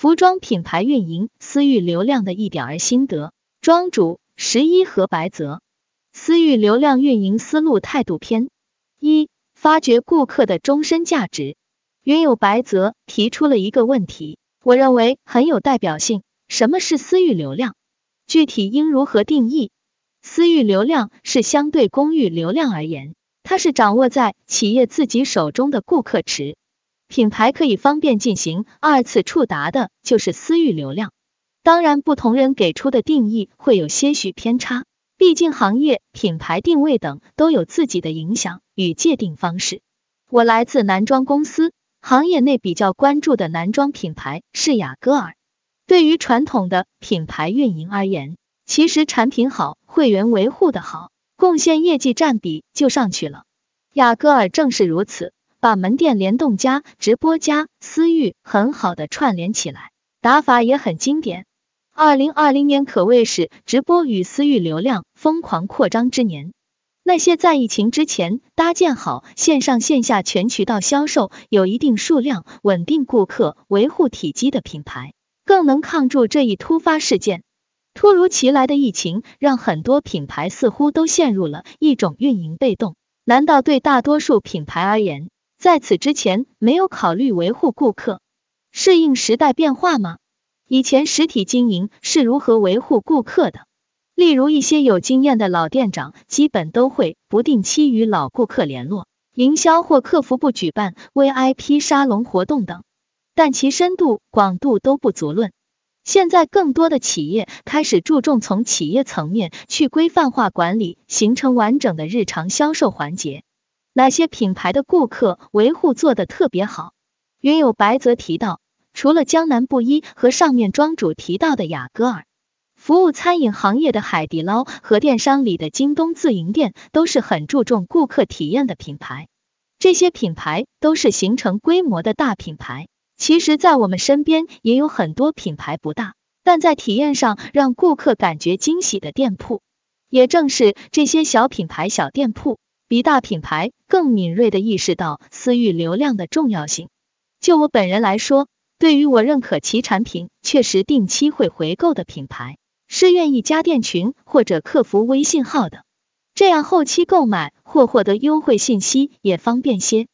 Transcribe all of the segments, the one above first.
服装品牌运营私域流量的一点儿心得。庄主十一和白泽，私域流量运营思路态度篇。一、发掘顾客的终身价值。云友白泽提出了一个问题，我认为很有代表性。什么是私域流量？具体应如何定义？私域流量是相对公域流量而言，它是掌握在企业自己手中的顾客池，品牌可以方便进行二次触达的，就是私域流量。当然，不同人给出的定义会有些许偏差，毕竟行业、品牌定位等都有自己的影响与界定方式。我来自男装公司。行业内比较关注的男装品牌是雅戈尔。对于传统的品牌运营而言，其实产品好、会员维护的好，贡献业绩占比就上去了。雅戈尔正是如此，把门店联动加直播加私域很好的串联起来，打法也很经典。二零二零年可谓是直播与私域流量疯狂扩张之年。那些在疫情之前搭建好线上线下全渠道销售、有一定数量稳定顾客维护体积的品牌，更能抗住这一突发事件。突如其来的疫情让很多品牌似乎都陷入了一种运营被动。难道对大多数品牌而言，在此之前没有考虑维护顾客、适应时代变化吗？以前实体经营是如何维护顾客的？例如一些有经验的老店长，基本都会不定期与老顾客联络，营销或客服部举办 VIP 沙龙活动等，但其深度广度都不足论。现在更多的企业开始注重从企业层面去规范化管理，形成完整的日常销售环节。哪些品牌的顾客维护做得特别好？云有白泽提到，除了江南布衣和上面庄主提到的雅戈尔。服务餐饮行业的海底捞和电商里的京东自营店都是很注重顾客体验的品牌，这些品牌都是形成规模的大品牌。其实，在我们身边也有很多品牌不大，但在体验上让顾客感觉惊喜的店铺。也正是这些小品牌、小店铺，比大品牌更敏锐的意识到私域流量的重要性。就我本人来说，对于我认可其产品，确实定期会回购的品牌。是愿意加店群或者客服微信号的，这样后期购买或获得优惠信息也方便些。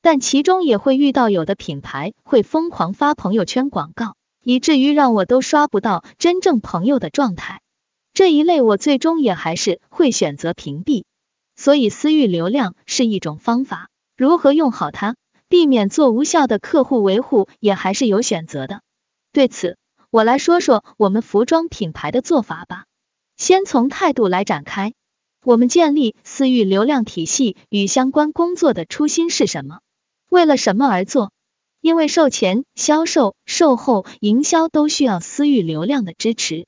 但其中也会遇到有的品牌会疯狂发朋友圈广告，以至于让我都刷不到真正朋友的状态。这一类我最终也还是会选择屏蔽。所以私域流量是一种方法，如何用好它，避免做无效的客户维护，也还是有选择的。对此。我来说说我们服装品牌的做法吧。先从态度来展开，我们建立私域流量体系与相关工作的初心是什么？为了什么而做？因为售前、销售、售后、营销都需要私域流量的支持。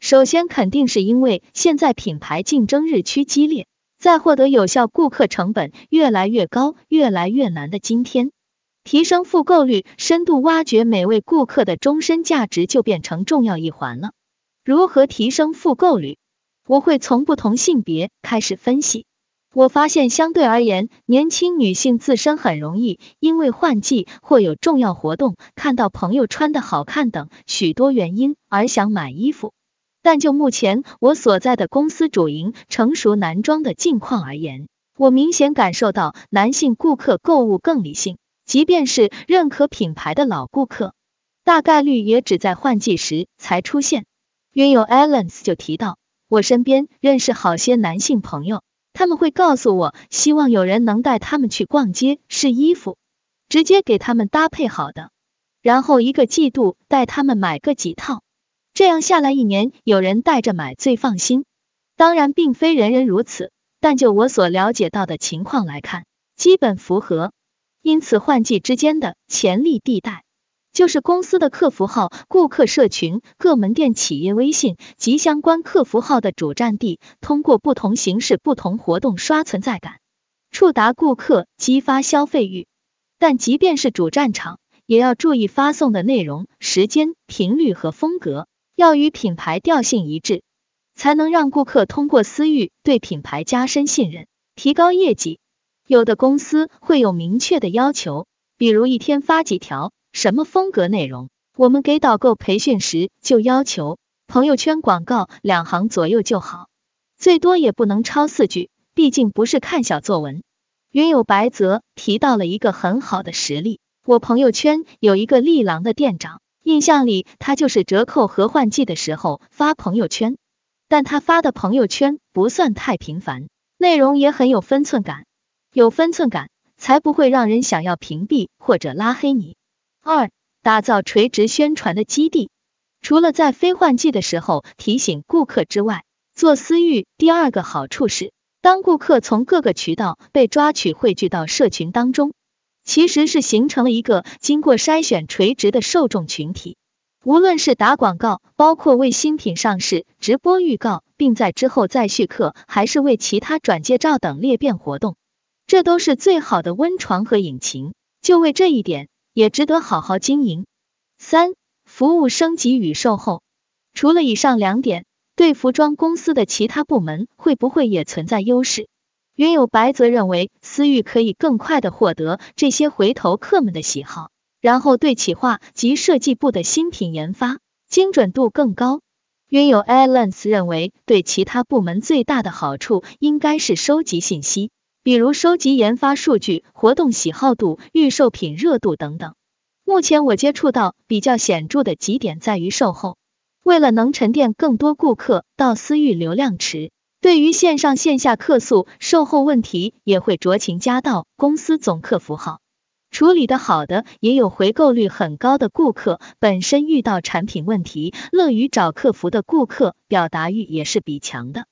首先肯定是因为现在品牌竞争日趋激烈，在获得有效顾客成本越来越高、越来越难的今天。提升复购率，深度挖掘每位顾客的终身价值就变成重要一环了。如何提升复购率？我会从不同性别开始分析。我发现相对而言，年轻女性自身很容易因为换季或有重要活动，看到朋友穿的好看等许多原因而想买衣服。但就目前我所在的公司主营成熟男装的境况而言，我明显感受到男性顾客购物更理性。即便是认可品牌的老顾客，大概率也只在换季时才出现。云友 Allen's 就提到，我身边认识好些男性朋友，他们会告诉我，希望有人能带他们去逛街试衣服，直接给他们搭配好的，然后一个季度带他们买个几套，这样下来一年有人带着买最放心。当然，并非人人如此，但就我所了解到的情况来看，基本符合。因此，换季之间的潜力地带，就是公司的客服号、顾客社群、各门店企业微信及相关客服号的主战地，通过不同形式、不同活动刷存在感，触达顾客，激发消费欲。但即便是主战场，也要注意发送的内容、时间、频率和风格，要与品牌调性一致，才能让顾客通过私域对品牌加深信任，提高业绩。有的公司会有明确的要求，比如一天发几条，什么风格内容，我们给导购培训时就要求朋友圈广告两行左右就好，最多也不能超四句，毕竟不是看小作文。云有白泽提到了一个很好的实例，我朋友圈有一个利郎的店长，印象里他就是折扣和换季的时候发朋友圈，但他发的朋友圈不算太频繁，内容也很有分寸感，有分寸感才不会让人想要屏蔽或者拉黑你。二，打造垂直宣传的基地，除了在非换季的时候提醒顾客之外，做私域第二个好处是。当顾客从各个渠道被抓取汇聚到社群当中，其实是形成了一个经过筛选垂直的受众群体。无论是打广告，包括为新品上市直播预告，并在之后再续客，还是为其他转介绍等裂变活动，这都是最好的温床和引擎。就为这一点，也值得好好经营。三、服务升级与售后，除了以上两点。对服装公司的其他部门会不会也存在优势？云有白则认为，私域可以更快的获得这些回头客们的喜好，然后对企划及设计部的新品研发精准度更高。云有 Alliance 认为，对其他部门最大的好处应该是收集信息，比如收集研发数据、活动喜好度、预售品热度等等。目前我接触到比较显著的几点在于售后。为了能沉淀更多顾客到私域流量池，对于线上线下客诉售后问题也会酌情加到公司总客服号。处理的好的，也有回购率很高的顾客，本身遇到产品问题乐于找客服的顾客，表达欲也是比强的，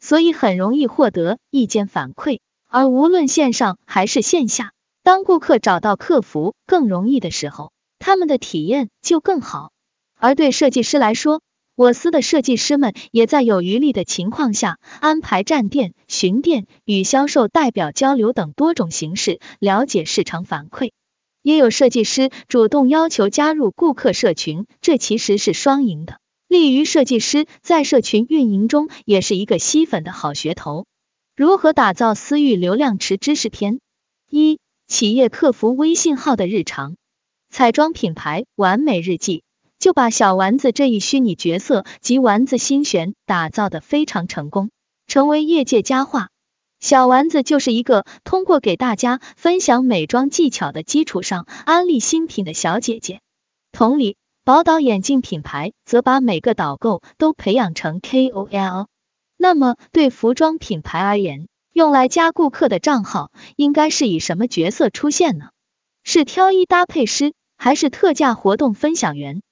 所以很容易获得意见反馈。而无论线上还是线下，当顾客找到客服更容易的时候，他们的体验就更好。而对设计师来说，我司的设计师们也在有余力的情况下，安排站店、巡店、与销售代表交流等多种形式，了解市场反馈。也有设计师主动要求加入顾客社群，这其实是双赢的，利于设计师在社群运营中也是一个吸粉的好噱头。如何打造私域流量池知识篇？一、企业客服微信号的日常，彩妆品牌完美日记。就把小丸子这一虚拟角色及丸子心弦打造的非常成功，成为业界佳话。小丸子就是一个通过给大家分享美妆技巧的基础上安利新品的小姐姐。同理，宝岛眼镜品牌则把每个导购都培养成 KOL。那么，对服装品牌而言，用来加顾客的账号应该是以什么角色出现呢？是挑衣搭配师，还是特价活动分享员？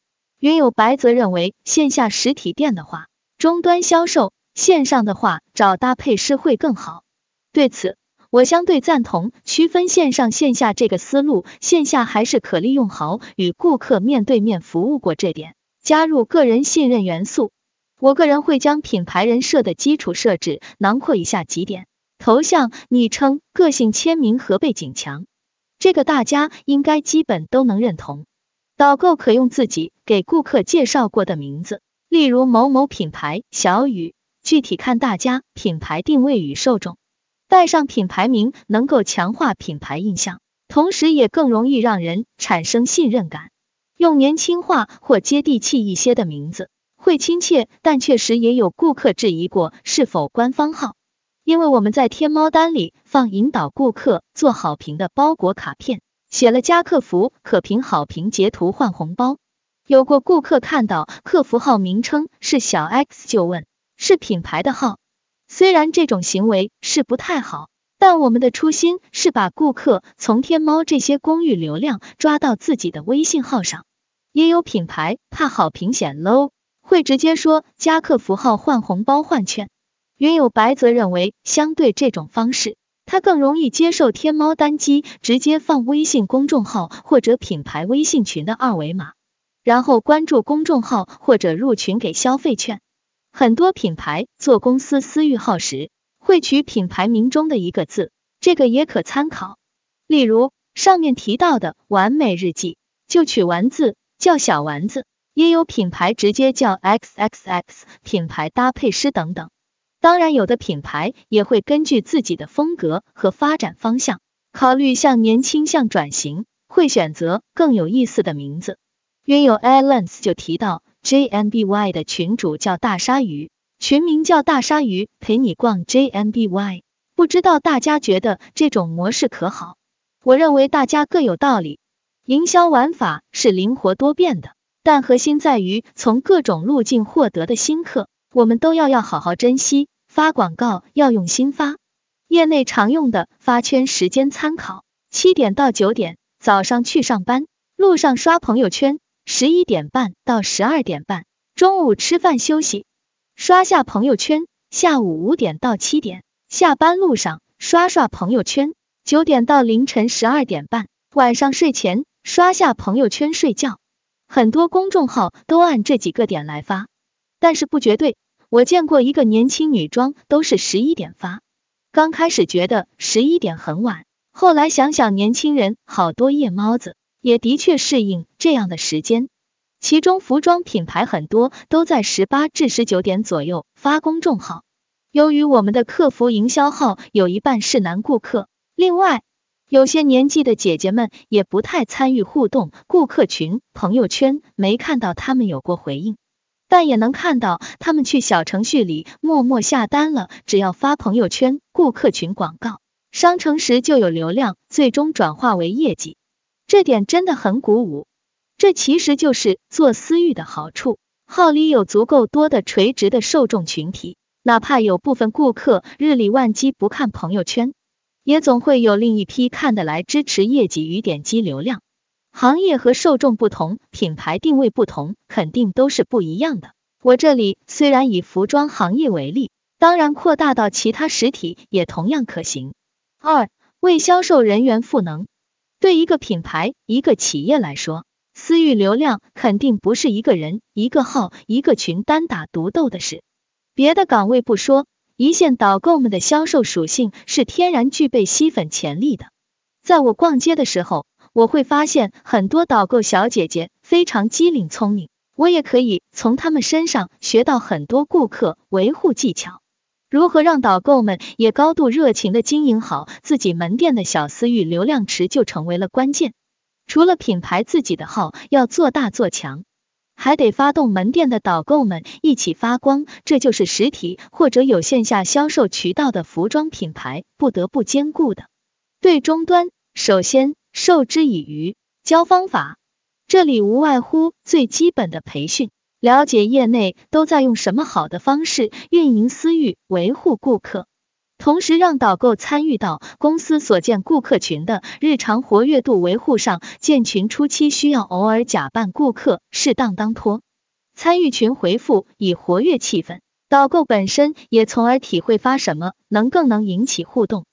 云有白则认为，线下实体店的话，终端销售；线上的话，找搭配师会更好。对此，我相对赞同区分线上线下这个思路。线下还是可利用好与顾客面对面服务过这点，加入个人信任元素。我个人会将品牌人设的基础设置囊括以下几点：头像、昵称、个性签名和背景墙，这个大家应该基本都能认同。导购可用自己给顾客介绍过的名字，例如某某品牌小雨，具体看大家品牌定位与受众。带上品牌名能够强化品牌印象，同时也更容易让人产生信任感。用年轻化或接地气一些的名字，会亲切，但确实也有顾客质疑过是否官方号，因为我们在天猫单里放引导顾客做好评的包裹卡片。写了加客服可凭好评截图换红包，有过顾客看到客服号名称是小 X 就问是品牌的号，虽然这种行为是不太好，但我们的初心是把顾客从天猫这些公域流量抓到自己的微信号上。也有品牌怕好评显 low，会直接说加客服号换红包换券。云有白则认为，相对这种方式。他更容易接受天猫单机直接放微信公众号或者品牌微信群的二维码，然后关注公众号或者入群给消费券。很多品牌做公司私域号时会取品牌名中的一个字，这个也可参考。例如上面提到的完美日记就取丸字叫小丸子，也有品牌直接叫 XXX 品牌搭配师等等。当然，有的品牌也会根据自己的风格和发展方向，考虑向年轻向转型，会选择更有意思的名字。约有 Alens 就提到 JMBY 的群主叫大鲨鱼，群名叫大鲨鱼，陪你逛 JMBY。不知道大家觉得这种模式可好？我认为大家各有道理。营销玩法是灵活多变的，但核心在于从各种路径获得的新客，我们都要要好好珍惜。发广告要用心发。业内常用的发圈时间参考：七点到九点，早上去上班，路上刷朋友圈；十一点半到十二点半，中午吃饭休息，刷下朋友圈；下午五点到七点。下班路上刷刷朋友圈，九点到凌晨十二点半，晚上睡前刷下朋友圈睡觉。很多公众号都按这几个点来发，但是不绝对。我见过一个年轻女装都是十一点发，刚开始觉得十一点很晚，后来想想年轻人好多夜猫子，也的确适应这样的时间。其中服装品牌很多都在十八至十九点左右发公众号。由于我们的客服营销号有一半是男顾客，另外有些年纪的姐姐们也不太参与互动顾客群朋友圈，没看到他们有过回应，但也能看到他们去小程序里默默下单了。只要发朋友圈顾客群广告，商城时就有流量，最终转化为业绩，这点真的很鼓舞。这其实就是做私域的好处，号里有足够多的垂直的受众群体。哪怕有部分顾客日理万机不看朋友圈，也总会有另一批看得来支持业绩与点击流量。行业和受众不同，品牌定位不同，肯定都是不一样的。我这里虽然以服装行业为例，当然扩大到其他实体也同样可行。二、为销售人员赋能。对一个品牌、一个企业来说，私域流量肯定不是一个人、一个号、一个群单打独斗的事。别的岗位不说，一线导购们的销售属性是天然具备吸粉潜力的。在我逛街的时候，我会发现很多导购小姐姐非常机灵聪明，我也可以从她们身上学到很多顾客维护技巧。如何让导购们也高度热情的经营好自己门店的小私域流量池，就成为了关键。除了品牌自己的号要做大做强。还得发动门店的导购们一起发光，这就是实体或者有线下销售渠道的服装品牌不得不兼顾的。对终端，首先授之以渔，教方法，这里无外乎最基本的培训，了解业内都在用什么好的方式运营私域，维护顾客。同时让导购参与到公司所建顾客群的日常活跃度维护上，建群初期需要偶尔假扮顾客，适当当托参与群回复，以活跃气氛。导购本身也从而体会发什么能更能引起互动。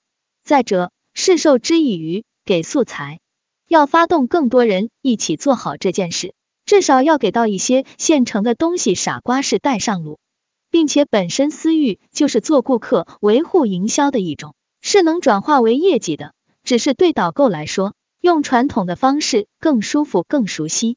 再者，是授之以渔，给素材，要发动更多人一起做好这件事，至少要给到一些现成的东西，傻瓜式带上路。并且本身私域就是做顾客维护营销的一种，是能转化为业绩的。只是对导购来说，用传统的方式更舒服、更熟悉。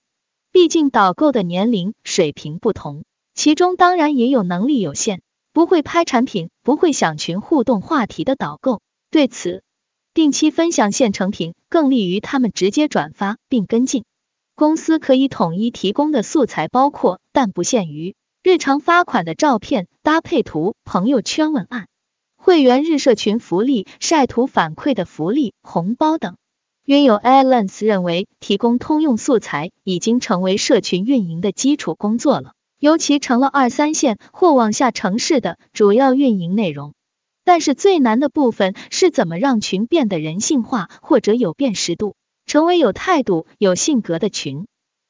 毕竟导购的年龄水平不同，其中当然也有能力有限、不会拍产品、不会想群互动话题的导购。对此，定期分享现成品更利于他们直接转发并跟进。公司可以统一提供的素材包括，但不限于。日常发款的照片搭配图，朋友圈文案，会员日社群福利晒图反馈的福利红包等。约友 a l a n s 认为，提供通用素材已经成为社群运营的基础工作了，尤其成了二三线或往下城市的主要运营内容。但是最难的部分是怎么让群变得人性化或者有辨识度，成为有态度、有性格的群。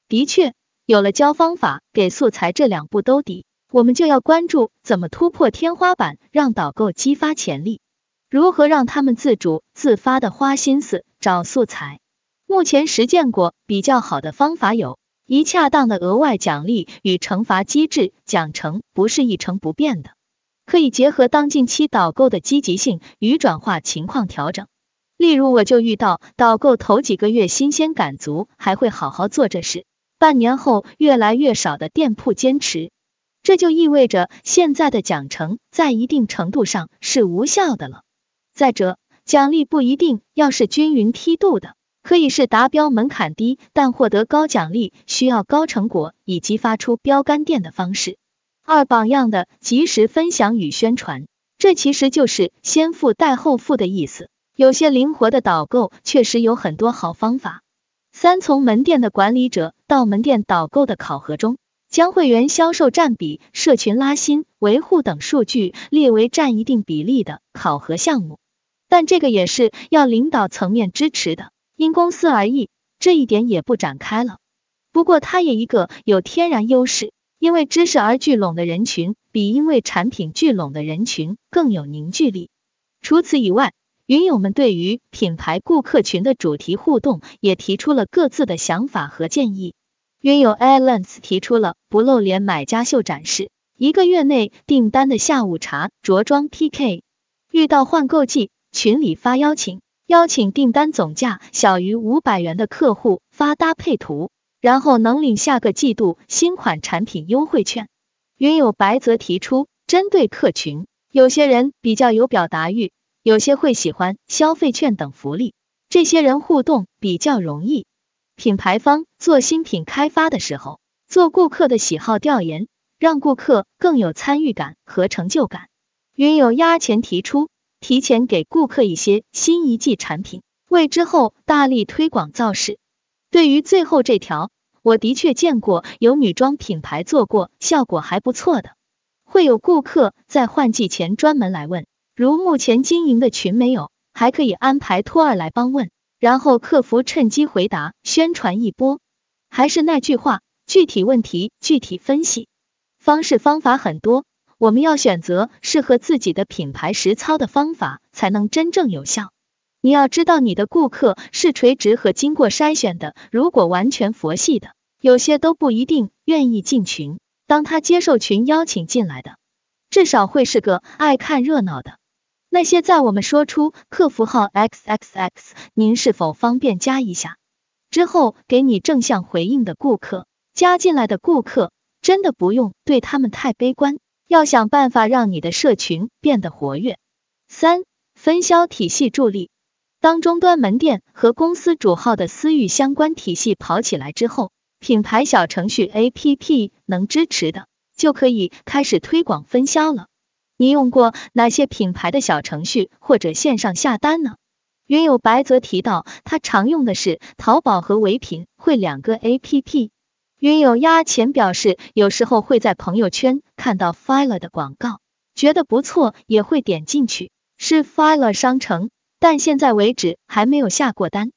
的确。有了教方法、给素材这两步兜底，我们就要关注怎么突破天花板，让导购激发潜力，如何让他们自主自发的花心思找素材。目前实践过比较好的方法有：一、恰当的额外奖励与惩罚机制，奖惩不是一成不变的，可以结合当近期导购的积极性与转化情况调整。例如，我就遇到导购头几个月新鲜感足，还会好好做这事。半年后，越来越少的店铺坚持，这就意味着现在的奖惩在一定程度上是无效的了。再者，奖励不一定要是均匀梯度的，可以是达标门槛低，但获得高奖励需要高成果以及发出标杆店的方式。二榜样的及时分享与宣传，这其实就是先富带后富的意思。有些灵活的导购确实有很多好方法。三从门店的管理者到门店导购的考核中，将会员销售占比、社群拉新、维护等数据列为占一定比例的考核项目。但这个也是要领导层面支持的，因公司而异，这一点也不展开了。不过它也一个有天然优势，因为知识而聚拢的人群，比因为产品聚拢的人群更有凝聚力。除此以外，云友们对于品牌顾客群的主题互动也提出了各自的想法和建议。云友 Alance 提出了不露脸买家秀展示，一个月内订单的下午茶着装 PK，遇到换购季群里发邀请，邀请订单总价小于五百元的客户发搭配图，然后能领下个季度新款产品优惠券。云友白则提出，针对客群，有些人比较有表达欲。有些会喜欢消费券等福利，这些人互动比较容易。品牌方做新品开发的时候，做顾客的喜好调研，让顾客更有参与感和成就感。云友压钱提出，提前给顾客一些新一季产品，为之后大力推广造势。对于最后这条，我的确见过有女装品牌做过，效果还不错的。会有顾客在换季前专门来问。如目前经营的群没有，还可以安排托儿来帮问，然后客服趁机回答，宣传一波。还是那句话，具体问题具体分析，方式方法很多，我们要选择适合自己的品牌实操的方法，才能真正有效。你要知道你的顾客是垂直和经过筛选的，如果完全佛系的，有些都不一定愿意进群。当他接受群邀请进来的，至少会是个爱看热闹的。那些在我们说出客服号 xxx，您是否方便加一下之后给你正向回应的顾客，加进来的顾客真的不用对他们太悲观，要想办法让你的社群变得活跃。三、分销体系助力，当终端门店和公司主号的私域相关体系跑起来之后，品牌小程序 APP 能支持的，就可以开始推广分销了。你用过哪些品牌的小程序或者线上下单呢？云友白则提到，他常用的是淘宝和唯品会两个 A P P。云友压钱表示，有时候会在朋友圈看到 File 的广告，觉得不错也会点进去，是 File 商城，但现在为止还没有下过单。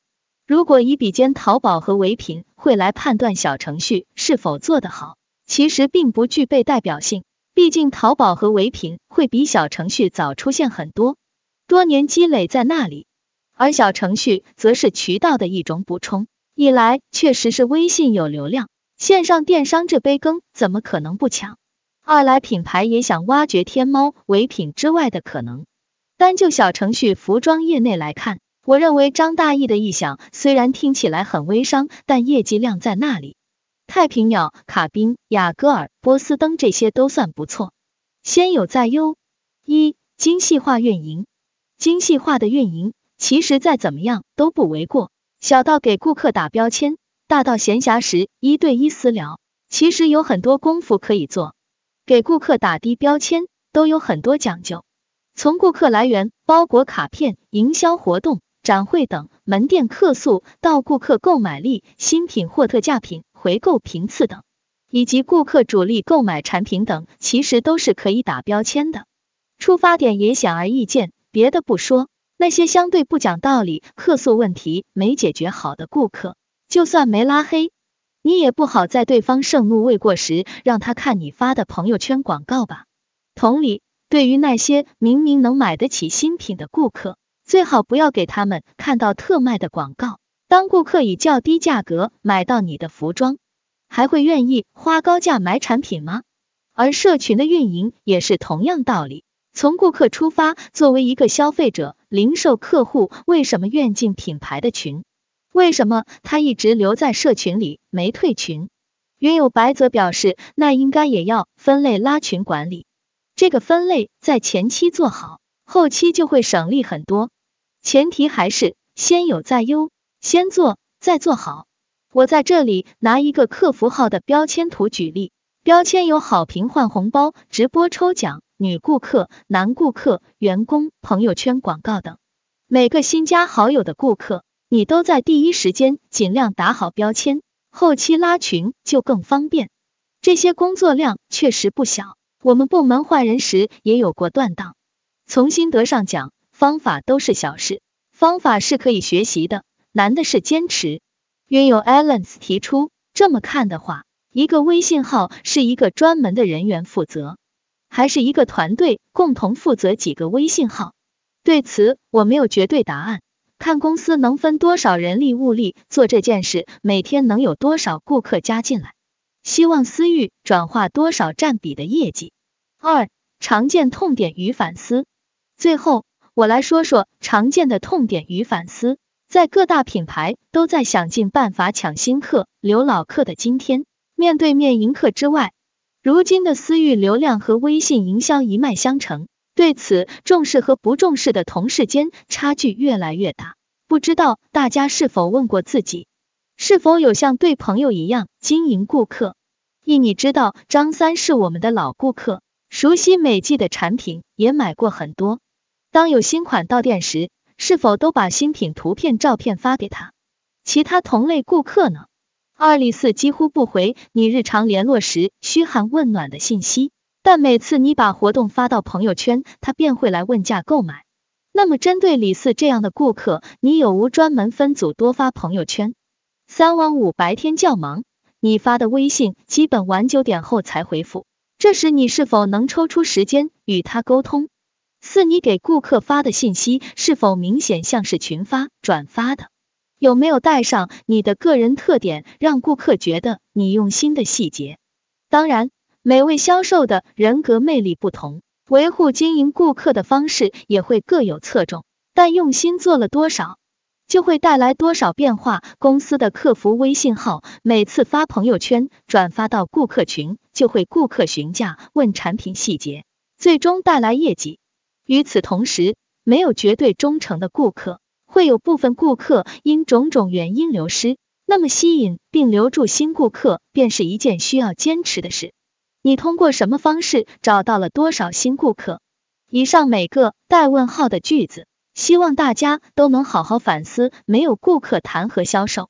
如果以比肩淘宝和唯品会来判断小程序是否做得好，其实并不具备代表性。毕竟淘宝和唯品会比小程序早出现很多，多年积累在那里，而小程序则是渠道的一种补充。一来确实是微信有流量，线上电商这杯羹怎么可能不抢？二来品牌也想挖掘天猫、唯品之外的可能。单就小程序服装业内来看，我认为张大奕的意向虽然听起来很微商，但业绩量在那里。太平鸟、卡宾、雅戈尔、波司登这些都算不错。先有再优。一、精细化运营。精细化的运营，其实再怎么样都不为过。小到给顾客打标签，大到闲暇时一对一私聊，其实有很多功夫可以做。给顾客打低标签都有很多讲究，从顾客来源、包裹、卡片、营销活动、展会等，门店客诉到顾客购买力、新品或特价品。回购频次等，以及顾客主力购买产品等，其实都是可以打标签的。出发点也显而易见，别的不说，那些相对不讲道理、客诉问题没解决好的顾客，就算没拉黑，你也不好在对方盛怒未过时让他看你发的朋友圈广告吧。同理，对于那些明明能买得起新品的顾客，最好不要给他们看到特卖的广告。当顾客以较低价格买到你的服装，还会愿意花高价买产品吗？而社群的运营也是同样道理。从顾客出发，作为一个消费者、零售客户，为什么愿进品牌的群？为什么他一直留在社群里没退群？云有白则表示，那应该也要分类拉群管理。这个分类在前期做好，后期就会省力很多。前提还是先有再优。先做再做好。我在这里拿一个客服号的标签图举例，标签有好评换红包、直播抽奖、女顾客、男顾客、员工、朋友圈广告等。每个新加好友的顾客，你都在第一时间尽量打好标签，后期拉群就更方便。这些工作量确实不小，我们部门换人时也有过断档。从心得上讲，方法都是小事，方法是可以学习的，难的是坚持。约有 Allen 提出，这么看的话，一个微信号是一个专门的人员负责，还是一个团队共同负责几个微信号？对此我没有绝对答案，看公司能分多少人力物力做这件事，每天能有多少顾客加进来，希望私域转化多少占比的业绩。二、常见痛点与反思。最后，我来说说常见的痛点与反思。在各大品牌都在想尽办法抢新客、留老客的今天，面对面迎客之外，如今的私域流量和微信营销一脉相承。对此，重视和不重视的同事间差距越来越大。不知道大家是否问过自己，是否有像对朋友一样经营顾客？一，你知道张三是我们的老顾客，熟悉美季的产品，也买过很多。当有新款到店时，是否都把新品图片、照片发给他？其他同类顾客呢？二，李四几乎不回你日常联络时嘘寒问暖的信息。但每次你把活动发到朋友圈，他便会来问价购买。那么针对李四这样的顾客，你有无专门分组多发朋友圈？三晚五白天较忙，你发的微信基本晚九点后才回复，这时你是否能抽出时间与他沟通？四你给顾客发的信息是否明显像是群发转发的？有没有带上你的个人特点，让顾客觉得你用心的细节？当然。每位销售的人格魅力不同，维护经营顾客的方式也会各有侧重，但用心做了多少，就会带来多少变化。公司的客服微信号每次发朋友圈转发到顾客群，就会顾客询价问产品细节，最终带来业绩。与此同时，没有绝对忠诚的顾客，会有部分顾客因种种原因流失，那么吸引并留住新顾客，便是一件需要坚持的事。你通过什么方式找到了多少新顾客？以上每个带问号的句子，希望大家都能好好反思，没有顾客谈何销售？